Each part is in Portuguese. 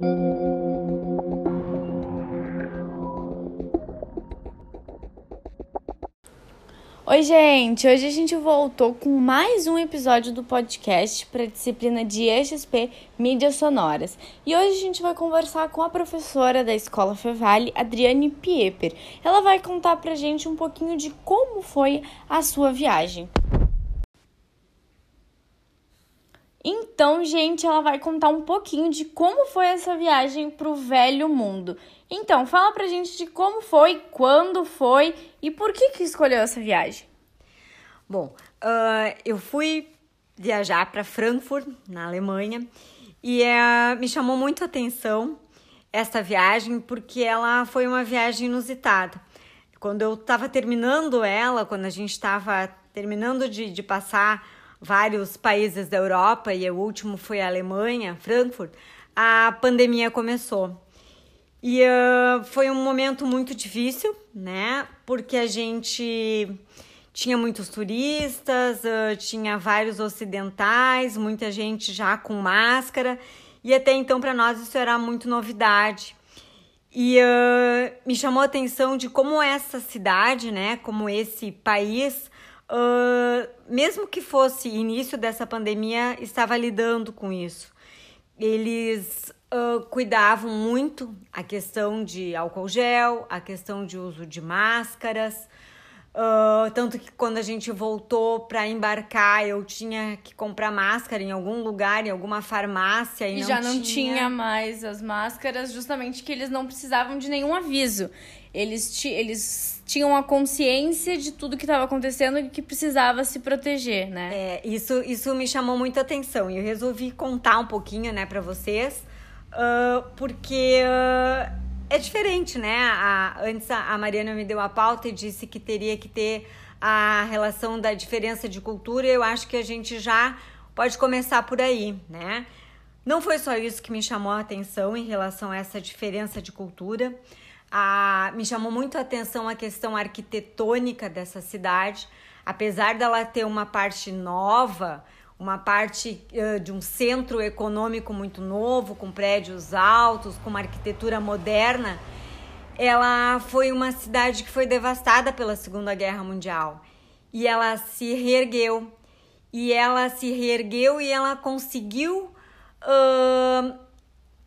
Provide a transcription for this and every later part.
Oi, gente! Hoje a gente voltou com mais um episódio do podcast para a disciplina de EXP Mídias Sonoras. E hoje a gente vai conversar com a professora da Escola Fevale, Adriane Pieper. Ela vai contar pra gente um pouquinho de como foi a sua viagem. Então, gente, ela vai contar um pouquinho de como foi essa viagem para o velho mundo. Então, fala pra gente de como foi, quando foi e por que que escolheu essa viagem. Bom, uh, eu fui viajar para Frankfurt, na Alemanha, e uh, me chamou muito a atenção essa viagem porque ela foi uma viagem inusitada. Quando eu estava terminando ela, quando a gente estava terminando de, de passar vários países da Europa e o último foi a Alemanha, Frankfurt, a pandemia começou. E uh, foi um momento muito difícil, né? Porque a gente tinha muitos turistas, uh, tinha vários ocidentais, muita gente já com máscara, e até então para nós isso era muito novidade. E uh, me chamou a atenção de como essa cidade, né, como esse país, uh, mesmo que fosse início dessa pandemia, estava lidando com isso. Eles uh, cuidavam muito a questão de álcool gel, a questão de uso de máscaras. Uh, tanto que quando a gente voltou para embarcar, eu tinha que comprar máscara em algum lugar, em alguma farmácia. E, e não já não tinha... tinha mais as máscaras, justamente que eles não precisavam de nenhum aviso. Eles, eles tinham a consciência de tudo que estava acontecendo e que precisava se proteger, né? É, isso, isso me chamou muita atenção e eu resolvi contar um pouquinho, né, para vocês, uh, porque. Uh, é diferente, né? A, antes a Mariana me deu a pauta e disse que teria que ter a relação da diferença de cultura. Eu acho que a gente já pode começar por aí, né? Não foi só isso que me chamou a atenção em relação a essa diferença de cultura. A, me chamou muito a atenção a questão arquitetônica dessa cidade. Apesar dela ter uma parte nova, uma parte uh, de um centro econômico muito novo, com prédios altos, com uma arquitetura moderna, ela foi uma cidade que foi devastada pela Segunda Guerra Mundial. E ela se reergueu. E ela se reergueu e ela conseguiu uh,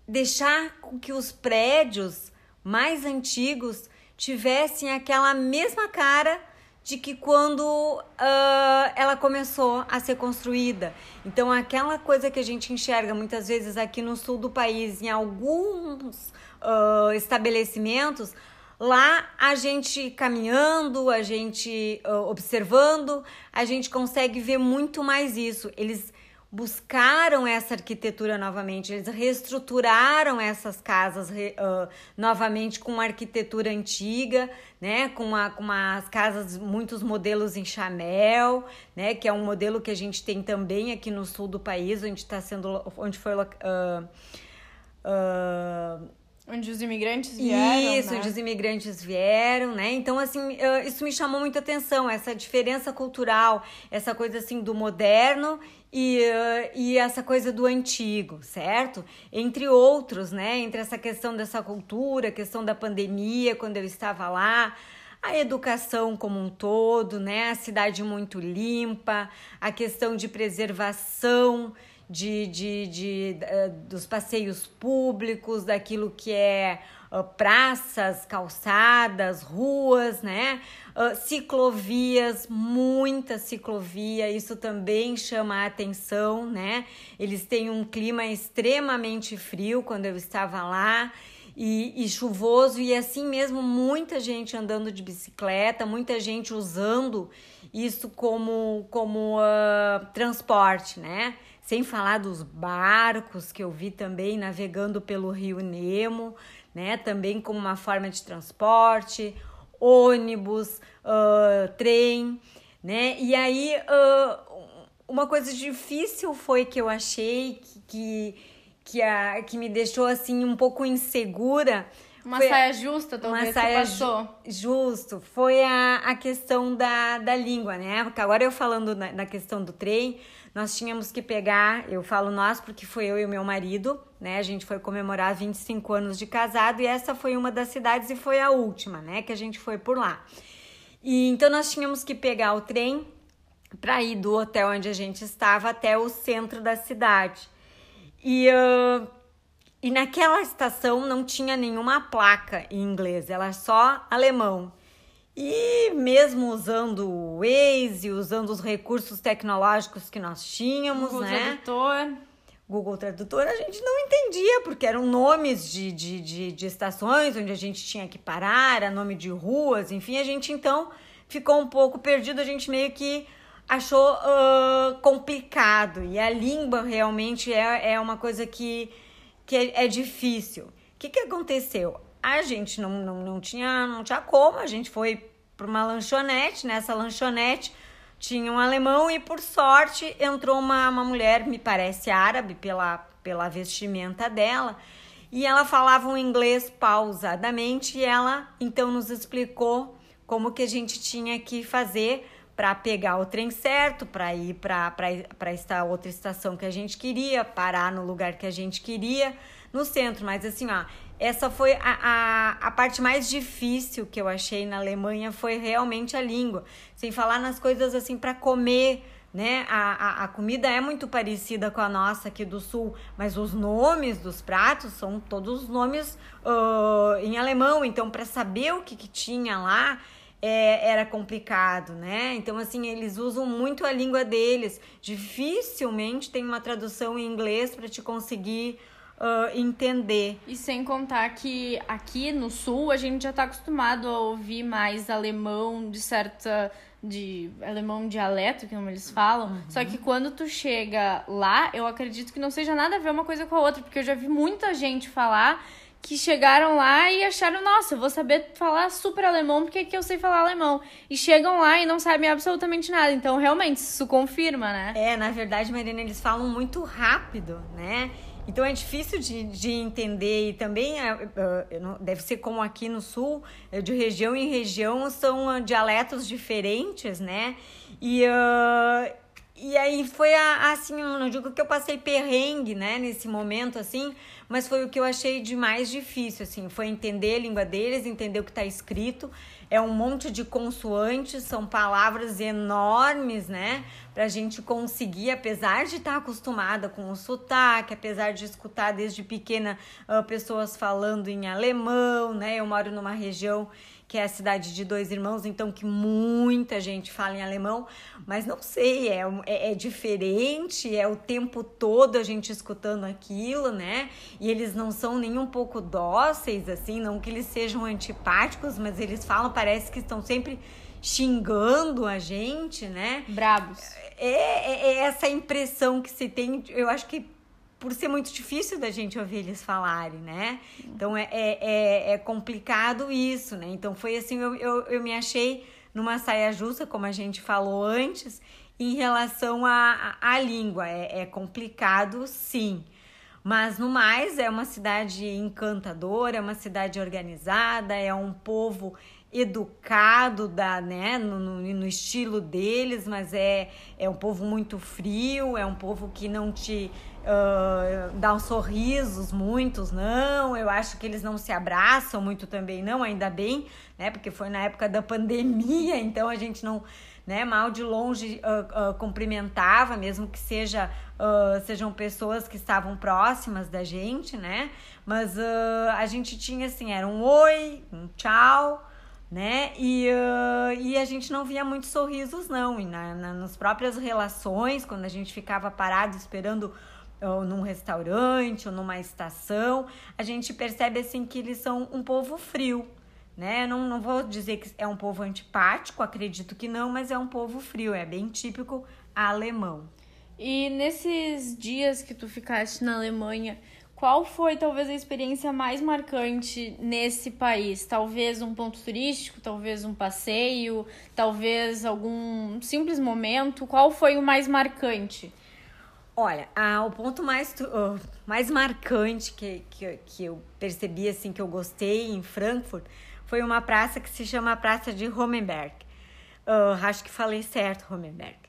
deixar que os prédios mais antigos tivessem aquela mesma cara de que quando uh, ela começou a ser construída. Então, aquela coisa que a gente enxerga muitas vezes aqui no sul do país, em alguns uh, estabelecimentos, lá a gente caminhando, a gente uh, observando, a gente consegue ver muito mais isso. Eles buscaram essa arquitetura novamente, eles reestruturaram essas casas uh, novamente com uma arquitetura antiga, né, com, uma, com umas casas, muitos modelos em Chanel, né, que é um modelo que a gente tem também aqui no sul do país, onde está sendo, onde foi uh, uh, Onde os imigrantes vieram. Isso, né? onde os imigrantes vieram, né? Então, assim, isso me chamou muita atenção, essa diferença cultural, essa coisa assim do moderno e, e essa coisa do antigo, certo? Entre outros, né? Entre essa questão dessa cultura, a questão da pandemia, quando eu estava lá, a educação como um todo, né? A cidade muito limpa, a questão de preservação de, de, de, eh, dos passeios públicos, daquilo que é uh, praças, calçadas, ruas, né? Uh, ciclovias, muita ciclovia, isso também chama a atenção, né? Eles têm um clima extremamente frio quando eu estava lá. E, e, chuvoso, e assim mesmo muita gente andando de bicicleta, muita gente usando isso como, como uh, transporte, né? Sem falar dos barcos que eu vi também navegando pelo Rio Nemo, né? Também como uma forma de transporte, ônibus, uh, trem, né? E aí uh, uma coisa difícil foi que eu achei que, que, que, a, que me deixou assim um pouco insegura. Uma foi, saia justa, talvez, uma saia que passou. justo. Foi a, a questão da, da língua, né? Porque agora eu falando na, na questão do trem, nós tínhamos que pegar, eu falo nós porque foi eu e o meu marido, né? A gente foi comemorar 25 anos de casado e essa foi uma das cidades e foi a última, né? Que a gente foi por lá. E então nós tínhamos que pegar o trem para ir do hotel onde a gente estava até o centro da cidade. E, uh, e naquela estação não tinha nenhuma placa em inglês, era só alemão. E mesmo usando o Waze, usando os recursos tecnológicos que nós tínhamos, Google né? Tradutor. Google Tradutor, a gente não entendia, porque eram nomes de, de, de, de, estações onde a gente tinha que parar, era nome de ruas, enfim, a gente então ficou um pouco perdido, a gente meio que achou uh, complicado. E a língua realmente é, é uma coisa que, que é, é difícil. O que, que aconteceu? A gente não, não, não, tinha, não tinha como, a gente foi para uma lanchonete, nessa lanchonete tinha um alemão e por sorte entrou uma, uma mulher, me parece árabe pela, pela vestimenta dela, e ela falava um inglês pausadamente e ela então nos explicou como que a gente tinha que fazer para pegar o trem certo, para ir para esta outra estação que a gente queria, parar no lugar que a gente queria, no centro. Mas assim, ó, essa foi a, a, a parte mais difícil que eu achei na Alemanha, foi realmente a língua. Sem falar nas coisas assim para comer, né? A, a, a, comida é muito parecida com a nossa aqui do sul, mas os nomes dos pratos são todos nomes uh, em alemão. Então, para saber o que, que tinha lá, é, era complicado, né? Então, assim, eles usam muito a língua deles. Dificilmente tem uma tradução em inglês para te conseguir uh, entender. E sem contar que aqui no sul a gente já está acostumado a ouvir mais alemão de certa de alemão dialeto, como eles falam. Uhum. Só que quando tu chega lá, eu acredito que não seja nada a ver uma coisa com a outra, porque eu já vi muita gente falar que chegaram lá e acharam, nossa, eu vou saber falar super alemão porque aqui eu sei falar alemão. E chegam lá e não sabem absolutamente nada. Então, realmente, isso confirma, né? É, na verdade, Marina, eles falam muito rápido, né? Então é difícil de, de entender e também é, deve ser como aqui no sul, é, de região em região são ah, dialetos diferentes, né? E, uh, e aí foi assim, não digo que eu passei perrengue, né, nesse momento assim, mas foi o que eu achei de mais difícil, assim, foi entender a língua deles, entender o que está escrito. É um monte de consoantes, são palavras enormes, né, pra gente conseguir, apesar de estar tá acostumada com o sotaque, apesar de escutar desde pequena uh, pessoas falando em alemão, né? Eu moro numa região que é a cidade de dois irmãos, então que muita gente fala em alemão, mas não sei, é, é, é, diferente, é o tempo todo a gente escutando aquilo, né? E eles não são nem um pouco dóceis, assim, não que eles sejam antipáticos, mas eles falam, parece que estão sempre xingando a gente, né? Brabos. É, é, é essa impressão que se tem, eu acho que por ser muito difícil da gente ouvir eles falarem, né? Então é, é, é, é complicado isso, né? Então foi assim, eu, eu, eu me achei numa saia justa, como a gente falou antes, em relação à a, a, língua. É, é complicado, sim. Mas no mais, é uma cidade encantadora, é uma cidade organizada, é um povo educado da, né, no, no, no, estilo deles, mas é, é um povo muito frio, é um povo que não te uh, dá uns sorrisos, muitos não. Eu acho que eles não se abraçam muito também, não, ainda bem, né? Porque foi na época da pandemia, então a gente não, né, mal de longe uh, uh, cumprimentava, mesmo que seja, sejam pessoas que estavam próximas da gente, né? Mas a gente tinha assim, era um oi, um tchau né? E, uh, e a gente não via muitos sorrisos, não. E na, na, nas próprias relações, quando a gente ficava parado esperando ou num restaurante ou numa estação, a gente percebe assim que eles são um povo frio, né? Não, não vou dizer que é um povo antipático, acredito que não, mas é um povo frio, é bem típico alemão. E nesses dias que tu ficaste na Alemanha, qual foi talvez a experiência mais marcante nesse país? Talvez um ponto turístico, talvez um passeio, talvez algum simples momento. Qual foi o mais marcante? Olha, ah, o ponto mais, uh, mais marcante que, que, que eu percebi, assim, que eu gostei em Frankfurt, foi uma praça que se chama Praça de Homenberg. Uh, acho que falei certo, Homenberg.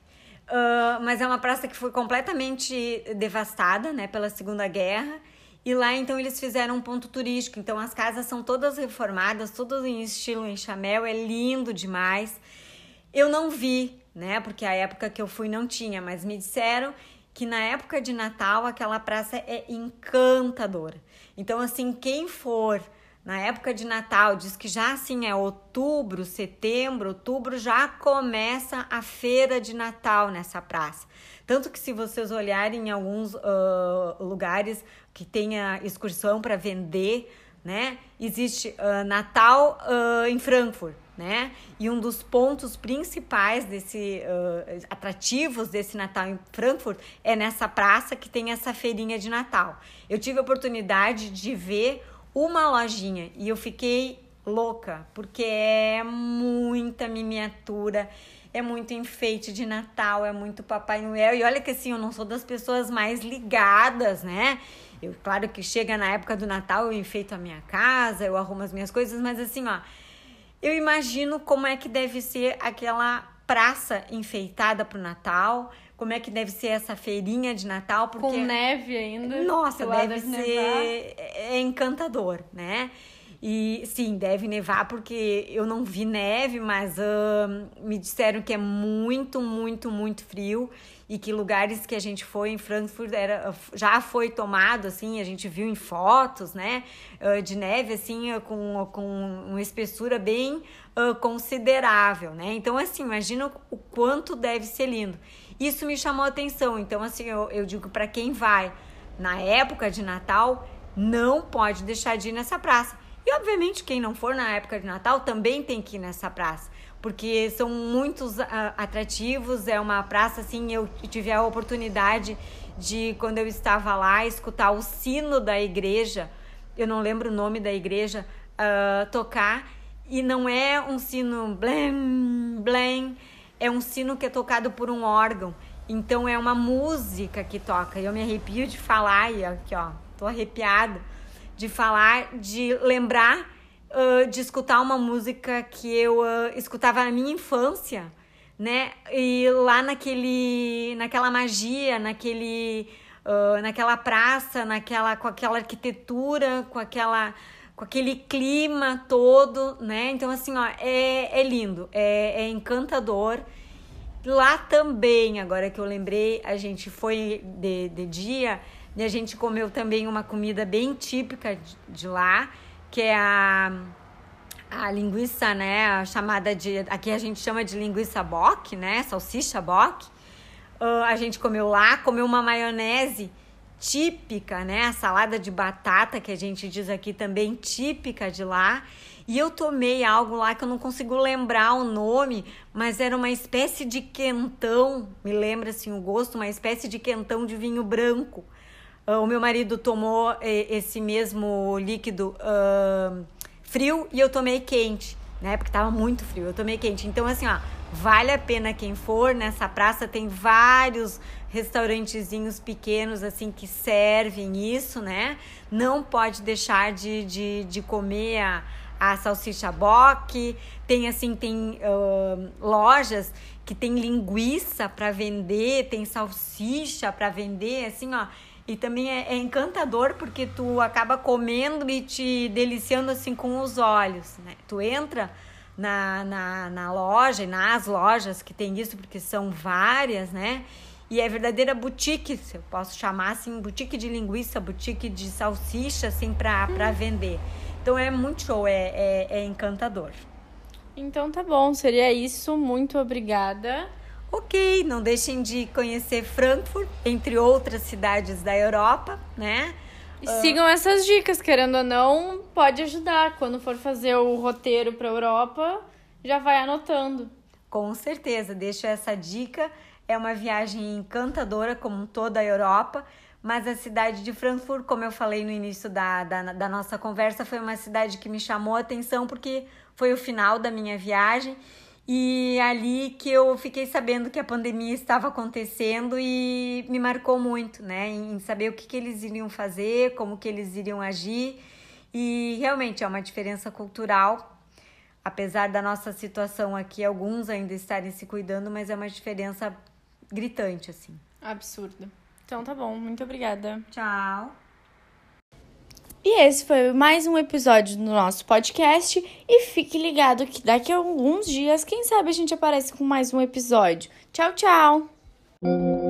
Uh, mas é uma praça que foi completamente devastada, né, pela Segunda Guerra E lá então eles fizeram um ponto turístico. Então as casas são todas reformadas, todas em estilo em chamel, é lindo demais. Eu não vi, né? Porque a época que eu fui não tinha, mas me disseram que na época de Natal aquela praça é encantadora. Então assim, quem for na época de Natal, diz que já assim é outubro, setembro, outubro já começa a feira de Natal nessa praça. Tanto que se vocês olharem em alguns uh, lugares que tenha excursão para vender, né? Existe uh, Natal uh, em Frankfurt, né? E um dos pontos principais desse uh, atrativos desse Natal em Frankfurt é nessa praça que tem essa feirinha de Natal. Eu tive a oportunidade de ver uma lojinha e eu fiquei louca, porque é muita miniatura, é muito enfeite de Natal, é muito Papai Noel. E olha que assim, eu não sou das pessoas mais ligadas, né? Eu, claro que chega na época do Natal, eu enfeito a minha casa, eu arrumo as minhas coisas, mas assim, ó, eu imagino como é que deve ser aquela praça enfeitada pro Natal, como é que deve ser essa feirinha de Natal. Porque, Com neve ainda. Nossa, deve ser nevar. é encantador, né? E sim, deve nevar porque eu não vi neve, mas uh, me disseram que é muito, muito, muito frio e que lugares que a gente foi em Frankfurt era, já foi tomado, assim, a gente viu em fotos, né, de neve, assim, com, com uma espessura bem uh, considerável, né? Então, assim, imagina o quanto deve ser lindo. Isso me chamou a atenção. Então, assim, eu, eu digo para quem vai na época de Natal, não pode deixar de ir nessa praça. E, obviamente, quem não for na época de Natal também tem que ir nessa praça. Porque são muitos uh, atrativos, é uma praça, assim, eu tive a oportunidade de, quando eu estava lá, escutar o sino da igreja, eu não lembro o nome da igreja, uh, tocar, e não é um sino blém, blém, é um sino que é tocado por um órgão. Então é uma música que toca. Eu me arrepio de falar, e aqui ó, tô arrepiada de falar, de lembrar uh, de escutar uma música que eu uh, escutava na minha infância, né? E lá naquele, naquela magia, naquele, uh, naquela praça, naquela, com aquela arquitetura, com aquela com aquele clima todo, né? Então, assim, ó, é, é lindo, é, é encantador. Lá também, agora que eu lembrei, a gente foi de, de dia e a gente comeu também uma comida bem típica de, de lá, que é a, a linguiça, né? A chamada de. Aqui a gente chama de linguiça bock, né? Salsicha bock. Uh, a gente comeu lá, comeu uma maionese típica, né? A salada de batata, que a gente diz aqui também típica de lá. E eu tomei algo lá que eu não consigo lembrar o nome, mas era uma espécie de quentão, me lembra assim o gosto, uma espécie de quentão de vinho branco. Uh, o meu marido tomou eh, esse mesmo líquido uh, frio e eu tomei quente, né? Porque tava muito frio, eu tomei quente. Então, assim, ó, vale a pena quem for nessa praça, tem vários restaurantezinhos pequenos assim que servem isso, né? Não pode deixar de, de, de comer a, a salsicha bock. Tem assim, tem uh, lojas que tem linguiça para vender, tem salsicha para vender, assim, ó. E também é, é, encantador porque tu acaba comendo e te deliciando assim com os olhos, né? Tu entra na, na, na loja e nas lojas que tem isso, porque são várias, né? E é verdadeira boutique, se eu posso chamar assim, boutique de linguiça, boutique de salsicha, assim, para hum. vender. Então é muito show, é, é, é encantador. Então tá bom, seria isso. Muito obrigada. Ok, não deixem de conhecer Frankfurt, entre outras cidades da Europa, né? E uh... sigam essas dicas, querendo ou não, pode ajudar. Quando for fazer o roteiro para Europa, já vai anotando. Com certeza, deixo essa dica é uma viagem encantadora, como toda a Europa, mas a cidade de Frankfurt, como eu falei no início da, da, da nossa conversa, foi uma cidade que me chamou a atenção porque foi o final da minha viagem e ali que eu fiquei sabendo que a pandemia estava acontecendo e me marcou muito, né? Em saber o que, que eles iriam fazer, como que eles iriam agir. E realmente é uma diferença cultural apesar da nossa situação aqui, alguns ainda estarem se cuidando, mas é uma diferença gritante, assim. Absurdo. Então tá bom, muito obrigada. Tchau. E esse foi mais um episódio do nosso podcast. E fique ligado que daqui a alguns dias, quem sabe a gente aparece com mais um episódio. Tchau, tchau!